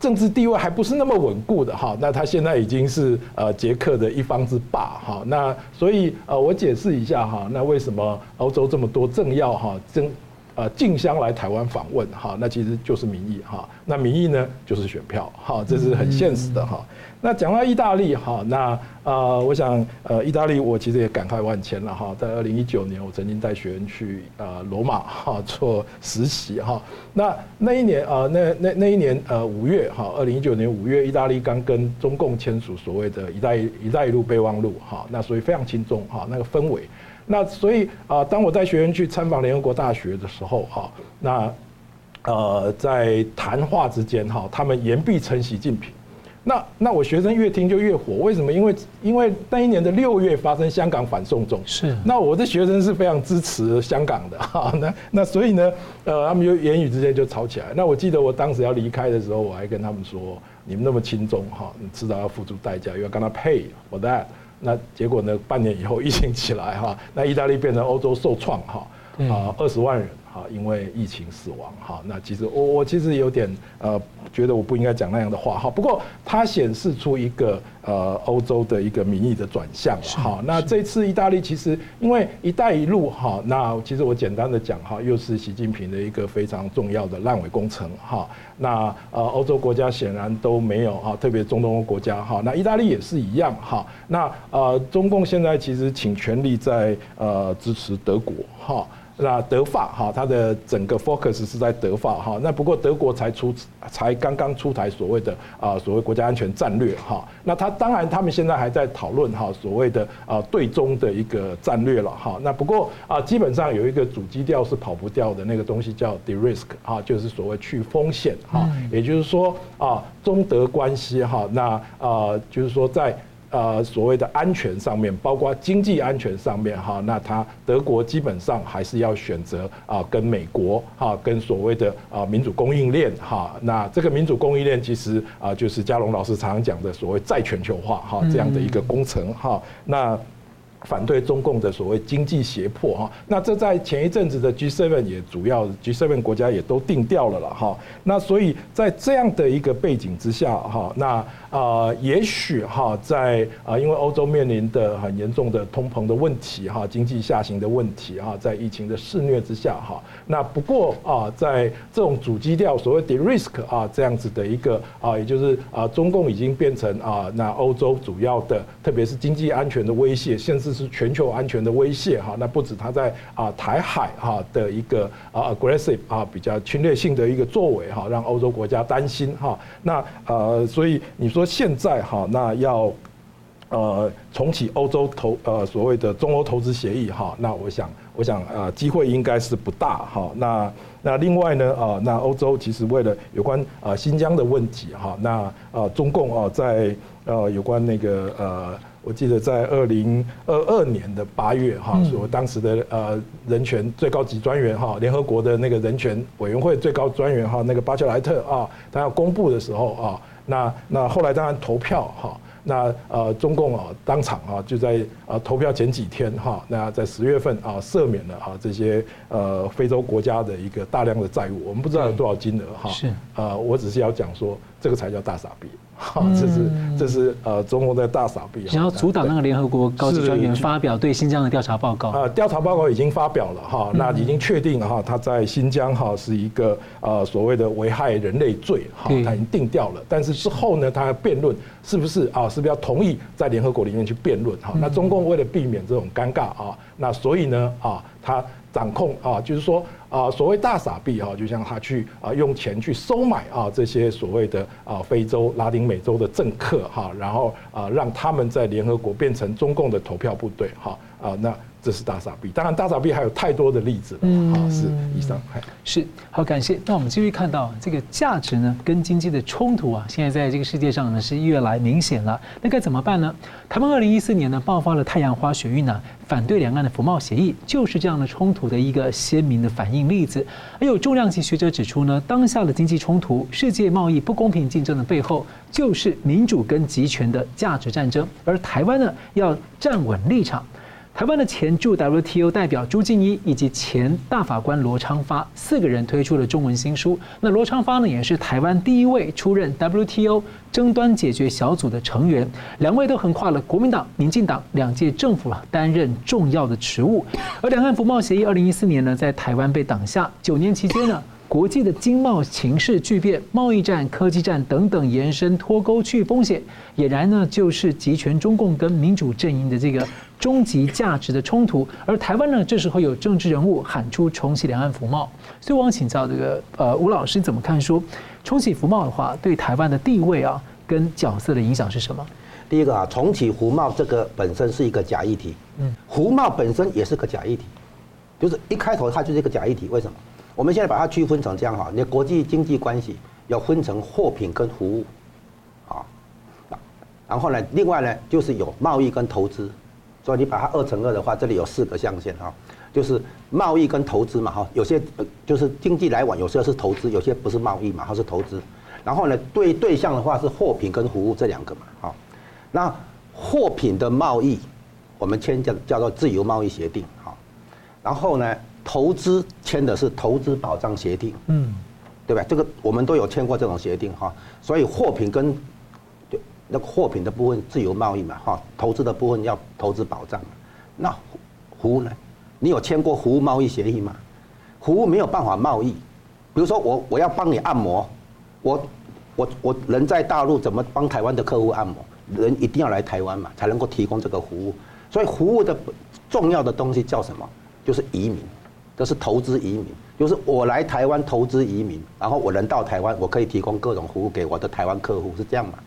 政治地位还不是那么稳固的哈，那他现在已经是呃捷克的一方之霸哈，那所以呃我解释一下哈，那为什么欧洲这么多政要哈争呃竞相来台湾访问哈，那其实就是民意哈，那民意呢就是选票哈，这是很现实的哈。那讲到意大利哈，那呃，我想呃，意大利我其实也感慨万千了哈。在二零一九年，我曾经带学员去呃罗马哈做实习哈。那那一年啊，那那那一年呃五月哈，二零一九年五月，意大利刚跟中共签署所谓的一带一带一路备忘录哈，那所以非常轻松哈，那个氛围。那所以啊，当我带学员去参访联合国大学的时候哈，那呃在谈话之间哈，他们言必称习近平。那那我学生越听就越火，为什么？因为因为那一年的六月发生香港反送中，是。那我的学生是非常支持香港的哈，那那所以呢，呃，他们就言语之间就吵起来。那我记得我当时要离开的时候，我还跟他们说：你们那么轻松哈，你迟早要付出代价，又要跟他 pay for that。那结果呢，半年以后疫情起来哈，那意大利变成欧洲受创哈，啊，二十万人。好，因为疫情死亡。哈，那其实我我其实有点呃，觉得我不应该讲那样的话。哈，不过它显示出一个呃欧洲的一个民意的转向。好，那这次意大利其实因为“一带一路”哈，那其实我简单的讲哈，又是习近平的一个非常重要的烂尾工程。哈，那呃欧洲国家显然都没有哈，特别中东欧国家哈，那意大利也是一样哈。那呃中共现在其实请全力在呃支持德国哈。那德法哈，它的整个 focus 是在德法哈。那不过德国才出才刚刚出台所谓的啊所谓国家安全战略哈。那他当然他们现在还在讨论哈所谓的啊对中的一个战略了哈。那不过啊基本上有一个主基调是跑不掉的那个东西叫 de-risk 哈，就是所谓去风险哈。也就是说啊中德关系哈，那啊就是说在。呃，所谓的安全上面，包括经济安全上面，哈，那他德国基本上还是要选择啊，跟美国哈，跟所谓的啊民主供应链哈，那这个民主供应链其实啊，就是嘉龙老师常常讲的所谓再全球化哈这样的一个工程哈，那反对中共的所谓经济胁迫哈，那这在前一阵子的 G7 也主要 G7 国家也都定调了了哈，那所以在这样的一个背景之下哈，那啊也许哈在啊因为欧洲面临的很严重的通膨的问题哈，经济下行的问题哈，在疫情的肆虐之下哈，那不过啊在这种主基调所谓 de-risk 啊这样子的一个啊，也就是啊中共已经变成啊那欧洲主要的特别是经济安全的威胁，甚至。是全球安全的威胁哈，那不止他在啊台海哈的一个啊 aggressive 啊比较侵略性的一个作为哈，让欧洲国家担心哈。那呃，所以你说说现在哈，那要呃重启欧洲投呃所谓的中欧投资协议哈，那我想我想啊机会应该是不大哈。那那另外呢啊，那欧洲其实为了有关啊新疆的问题哈，那啊中共啊在呃有关那个呃。我记得在二零二二年的八月哈，说当时的呃人权最高级专员哈，联合国的那个人权委员会最高专员哈，那个巴切莱特啊，他要公布的时候啊，那那后来当然投票哈，那呃中共啊当场啊就在啊投票前几天哈，那在十月份啊赦免了啊这些呃非洲国家的一个大量的债务，我们不知道有多少金额哈，是。啊，我只是要讲说这个才叫大撒 [LAUGHS] 币。好，这是这是呃，中共在大傻逼，想要阻挡那个联合国高级专员发表对新疆的调查报告。呃，调查报告已经发表了哈，那已经确定了哈，他在新疆哈是一个呃所谓的危害人类罪哈，他已经定掉了。但是之后呢，他要辩论是不是啊，是不是要同意在联合国里面去辩论哈？那中共为了避免这种尴尬啊，那所以呢啊，他。掌控啊，就是说啊，所谓大傻币啊，就像他去啊用钱去收买啊这些所谓的啊非洲、拉丁美洲的政客哈，然后啊让他们在联合国变成中共的投票部队哈啊那。这是大傻逼，当然大傻逼还有太多的例子了。嗯，好，是以上。是好，感谢。那我们继续看到这个价值呢，跟经济的冲突啊，现在在这个世界上呢是越来明显了。那该怎么办呢？台湾二零一四年呢爆发了太阳花学运呢，反对两岸的服贸协议，就是这样的冲突的一个鲜明的反应例子。而有重量级学者指出呢，当下的经济冲突、世界贸易不公平竞争的背后，就是民主跟集权的价值战争，而台湾呢要站稳立场。台湾的前驻 WTO 代表朱敬一以及前大法官罗昌发四个人推出了中文新书。那罗昌发呢，也是台湾第一位出任 WTO 争端解决小组的成员。两位都横跨了国民党、民进党两届政府啊，担任重要的职务。而两岸服贸协议二零一四年呢，在台湾被挡下。九年期间呢，国际的经贸情势巨变，贸易战、科技战等等延伸脱钩区域风险，俨然呢就是集权中共跟民主阵营的这个。终极价值的冲突，而台湾呢，这时候有政治人物喊出重启两岸服贸，所以我想请教这个呃吴老师怎么看说重启服贸的话，对台湾的地位啊跟角色的影响是什么？第一个啊，重启服贸这个本身是一个假议题，嗯，服贸本身也是个假议题，就是一开头它就是一个假议题。为什么？我们现在把它区分成这样哈，你的国际经济关系要分成货品跟服务，啊，然后呢，另外呢就是有贸易跟投资。所以你把它二乘二的话，这里有四个象限哈，就是贸易跟投资嘛哈，有些就是经济来往，有些是投资，有些不是贸易嘛，它是投资。然后呢，对对象的话是货品跟服务这两个嘛哈。那货品的贸易，我们签叫叫做自由贸易协定哈。然后呢，投资签的是投资保障协定，嗯，对吧？这个我们都有签过这种协定哈。所以货品跟那个货品的部分自由贸易嘛，哈，投资的部分要投资保障。那服务呢？你有签过服务贸易协议吗？服务没有办法贸易。比如说我我要帮你按摩，我我我人在大陆怎么帮台湾的客户按摩？人一定要来台湾嘛，才能够提供这个服务。所以服务的重要的东西叫什么？就是移民，这是投资移民，就是我来台湾投资移民，然后我人到台湾，我可以提供各种服务给我的台湾客户，是这样吗？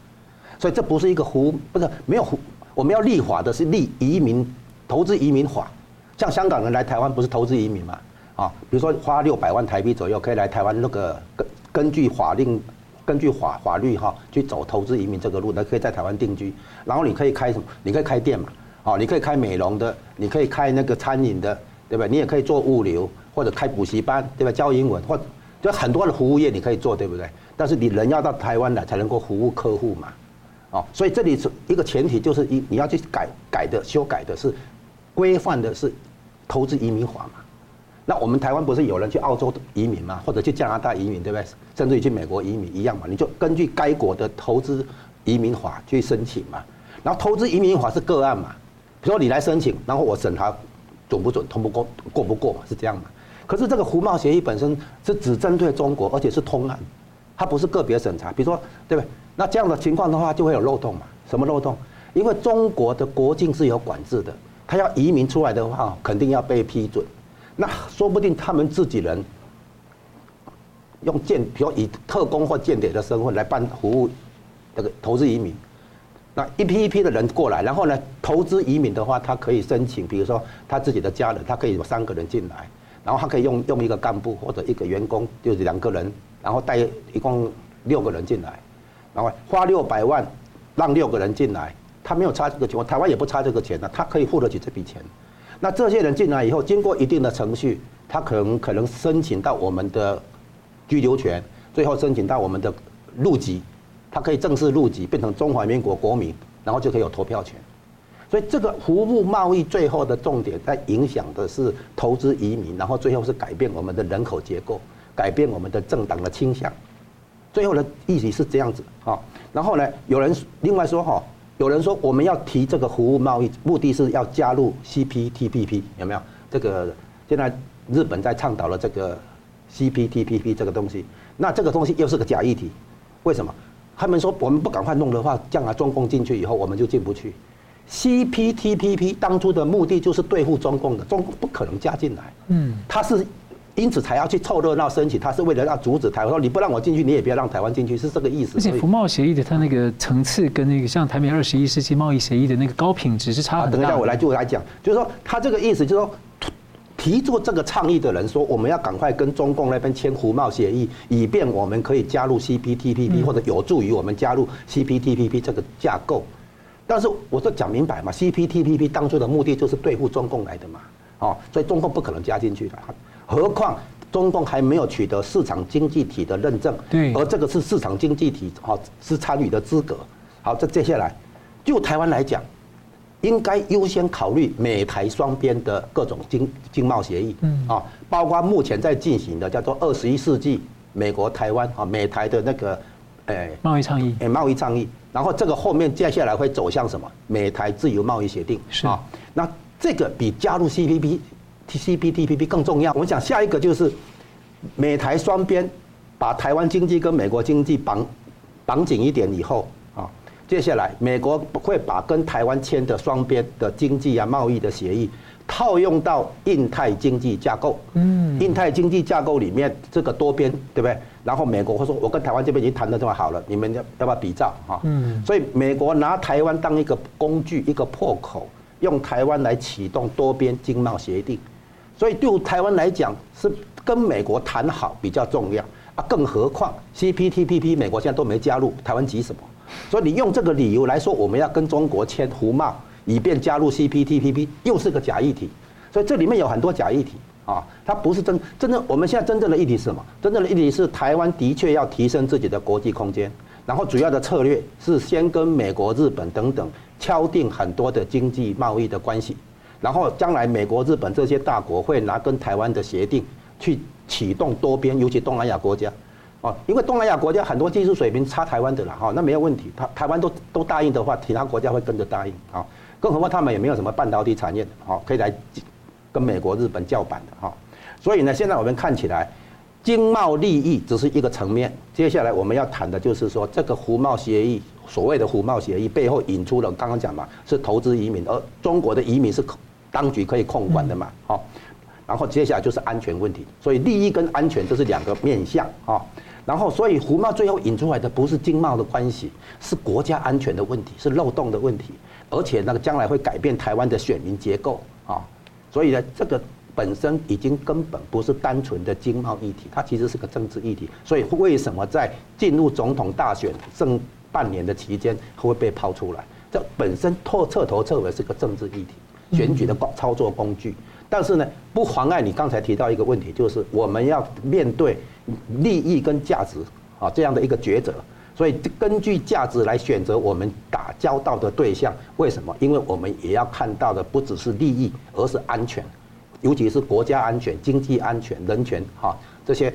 所以这不是一个服，不是没有服。我们要立法的是立移民投资移民法，像香港人来台湾不是投资移民嘛？啊，比如说花六百万台币左右可以来台湾，那个根根据法令，根据法法律哈去走投资移民这个路，那可以在台湾定居，然后你可以开什么？你可以开店嘛？啊，你可以开美容的，你可以开那个餐饮的，对吧？你也可以做物流或者开补习班，对吧？教英文或就很多的服务业你可以做，对不对？但是你人要到台湾来才能够服务客户嘛。哦，所以这里是一个前提，就是一你要去改改的修改的是规范的是投资移民法嘛。那我们台湾不是有人去澳洲移民嘛，或者去加拿大移民，对不对？甚至于去美国移民一样嘛，你就根据该国的投资移民法去申请嘛。然后投资移民法是个案嘛，比如说你来申请，然后我审查准不准、通不过、过不过嘛，是这样嘛。可是这个服贸协议本身是只针对中国，而且是通案，它不是个别审查。比如说，对不对？那这样的情况的话，就会有漏洞嘛。什么漏洞？因为中国的国境是有管制的，他要移民出来的话，肯定要被批准。那说不定他们自己人用间，比如以特工或间谍的身份来办服务，这个投资移民，那一批一批的人过来，然后呢，投资移民的话，他可以申请，比如说他自己的家人，他可以有三个人进来，然后他可以用用一个干部或者一个员工，就是两个人，然后带一共六个人进来，然后花六百万让六个人进来，他没有差这个钱，台湾也不差这个钱呢，他可以付得起这笔钱。那这些人进来以后，经过一定的程序，他可能可能申请到我们的居留权，最后申请到我们的入籍，他可以正式入籍，变成中华民国国民，然后就可以有投票权。所以这个服务贸易最后的重点，在影响的是投资移民，然后最后是改变我们的人口结构，改变我们的政党的倾向。最后的意义是这样子啊。然后呢，有人另外说哈。有人说我们要提这个服务贸易，目的是要加入 CPTPP，有没有？这个现在日本在倡导了这个 CPTPP 这个东西，那这个东西又是个假议题，为什么？他们说我们不赶快弄的话，将来中共进去以后，我们就进不去。CPTPP 当初的目的就是对付中共的，中共不可能加进来，嗯，他是。因此才要去凑热闹申请，他是为了要阻止台湾。说你不让我进去，你也不要让台湾进去，是这个意思。而且服贸协议的它那个层次跟那个像台美二十一世纪贸易协议的那个高品质是差很大。等一下我来就来讲，就是说他这个意思就是说，提出这个倡议的人说，我们要赶快跟中共那边签服贸协议，以便我们可以加入 CPTPP 或者有助于我们加入 CPTPP 这个架构。但是我说讲明白嘛，CPTPP 当初的目的就是对付中共来的嘛，哦，所以中共不可能加进去的。何况中共还没有取得市场经济体的认证，对，而这个是市场经济体，好是参与的资格。好，这接下来就台湾来讲，应该优先考虑美台双边的各种经经贸协议，嗯啊，包括目前在进行的叫做二十一世纪美国台湾啊美台的那个，诶贸易倡议，诶贸易倡议，然后这个后面接下来会走向什么？美台自由贸易协定是啊，那这个比加入 CPP。CPTPP 更重要。我们讲下一个就是美台双边把台湾经济跟美国经济绑绑紧一点以后啊，接下来美国会把跟台湾签的双边的经济啊贸易的协议套用到印太经济架构。嗯，印太经济架构里面这个多边对不对？然后美国会说，我跟台湾这边已经谈的这么好了，你们要要不要比照啊？嗯，所以美国拿台湾当一个工具，一个破口，用台湾来启动多边经贸协定。所以对台湾来讲，是跟美国谈好比较重要啊。更何况 CPTPP 美国现在都没加入，台湾急什么？所以你用这个理由来说，我们要跟中国签服贸，以便加入 CPTPP，又是个假议题。所以这里面有很多假议题啊，它不是真真正。我们现在真正的议题是什么？真正的议题是台湾的确要提升自己的国际空间，然后主要的策略是先跟美国、日本等等敲定很多的经济贸易的关系。然后将来美国、日本这些大国会拿跟台湾的协定去启动多边，尤其东南亚国家，哦，因为东南亚国家很多技术水平差台湾的了哈，那没有问题，他台湾都都答应的话，其他国家会跟着答应啊，更何况他们也没有什么半导体产业，好，可以来跟美国、日本叫板的哈，所以呢，现在我们看起来经贸利益只是一个层面，接下来我们要谈的就是说这个服贸协议，所谓的服贸协议背后引出了刚刚讲嘛，是投资移民，而中国的移民是。当局可以控管的嘛，好，然后接下来就是安全问题，所以利益跟安全这是两个面向啊，然后所以胡茂最后引出来的不是经贸的关系，是国家安全的问题，是漏洞的问题，而且那个将来会改变台湾的选民结构啊，所以呢，这个本身已经根本不是单纯的经贸议题，它其实是个政治议题，所以为什么在进入总统大选剩半年的期间会被抛出来？这本身彻彻头彻尾是个政治议题。选举的操作工具，但是呢，不妨碍你刚才提到一个问题，就是我们要面对利益跟价值啊这样的一个抉择，所以根据价值来选择我们打交道的对象。为什么？因为我们也要看到的不只是利益，而是安全，尤其是国家安全、经济安全、人权哈这些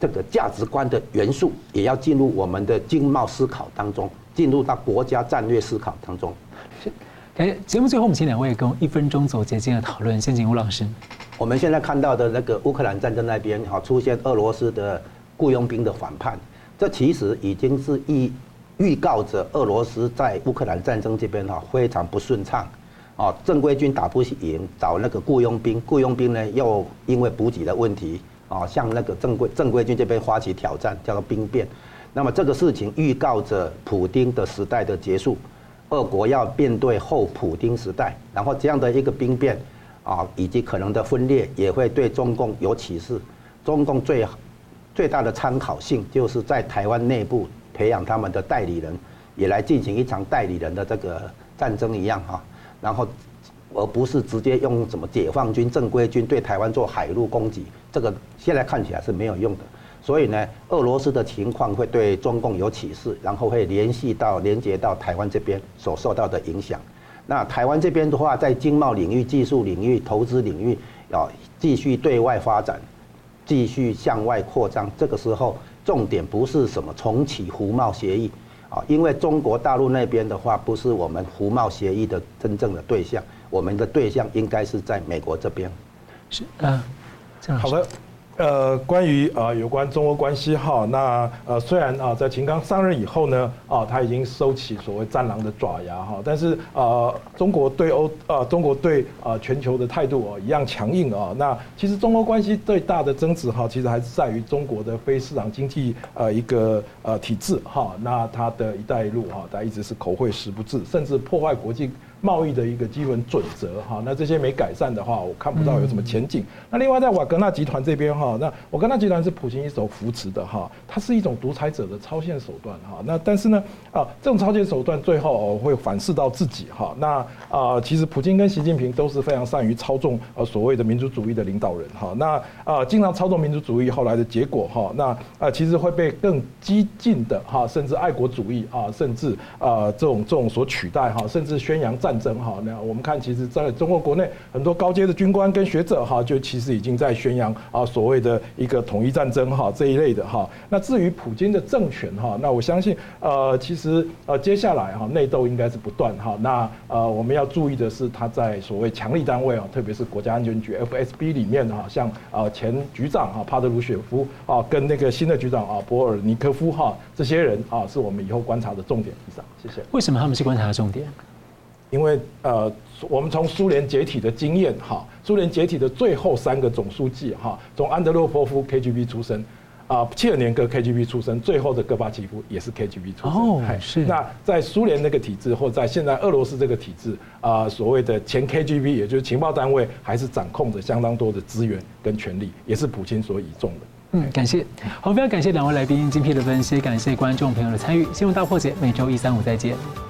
这个价值观的元素，也要进入我们的经贸思考当中，进入到国家战略思考当中。哎，节目最后我们请两位跟一分钟总结今天的讨论。先请吴老师。我们现在看到的那个乌克兰战争那边哈出现俄罗斯的雇佣兵的反叛，这其实已经是预预告着俄罗斯在乌克兰战争这边哈非常不顺畅，啊正规军打不赢，找那个雇佣兵，雇佣兵呢又因为补给的问题啊向那个正规正规军这边发起挑战，叫做兵变。那么这个事情预告着普丁的时代的结束。俄国要面对后普丁时代，然后这样的一个兵变，啊，以及可能的分裂，也会对中共有启示。中共最最大的参考性，就是在台湾内部培养他们的代理人，也来进行一场代理人的这个战争一样哈。然后，而不是直接用什么解放军正规军对台湾做海陆攻击，这个现在看起来是没有用的。所以呢，俄罗斯的情况会对中共有启示，然后会联系到、连接到台湾这边所受到的影响。那台湾这边的话，在经贸领域、技术领域、投资领域，要继续对外发展，继续向外扩张。这个时候，重点不是什么重启服贸协议啊，因为中国大陆那边的话，不是我们服贸协议的真正的对象，我们的对象应该是在美国这边。是啊，这样好的。呃，关于呃有关中欧关系哈，那呃虽然啊在秦刚上任以后呢，啊他已经收起所谓战狼的爪牙哈，但是呃中国对欧啊中国对啊全球的态度哦一样强硬啊。那其实中欧关系最大的争执哈，其实还是在于中国的非市场经济呃一个呃体制哈，那它的一带一路哈，它一直是口惠实不至，甚至破坏国际。贸易的一个基本准则哈，那这些没改善的话，我看不到有什么前景。那另外在瓦格纳集团这边哈，那瓦格纳集团是普京一手扶持的哈，它是一种独裁者的超限手段哈。那但是呢啊，这种超限手段最后会反噬到自己哈。那啊，其实普京跟习近平都是非常善于操纵呃所谓的民族主义的领导人哈。那啊，经常操纵民族主义后来的结果哈，那啊其实会被更激进的哈，甚至爱国主义啊，甚至啊这种这种所取代哈，甚至宣扬战。战争哈，那我们看，其实在中国国内很多高阶的军官跟学者哈，就其实已经在宣扬啊所谓的一个统一战争哈这一类的哈。那至于普京的政权哈，那我相信呃，其实呃接下来哈内斗应该是不断哈。那呃我们要注意的是他在所谓强力单位啊，特别是国家安全局 FSB 里面哈，像啊前局长哈帕德鲁雪夫啊，跟那个新的局长啊博尔尼科夫哈这些人啊，是我们以后观察的重点。以上，谢谢。为什么他们是观察的重点？因为呃，我们从苏联解体的经验哈，苏联解体的最后三个总书记哈，从安德洛波夫 KGB 出身，啊，切尔年戈 KGB 出身，最后的戈巴契夫也是 KGB 出身。哦，是。那在苏联那个体制，或在现在俄罗斯这个体制啊，所谓的前 KGB，也就是情报单位，还是掌控着相当多的资源跟权力，也是普京所倚重的。嗯，感谢。好，非常感谢两位来宾精辟的分析，感谢观众朋友的参与。新闻大破解，每周一、三、五再见。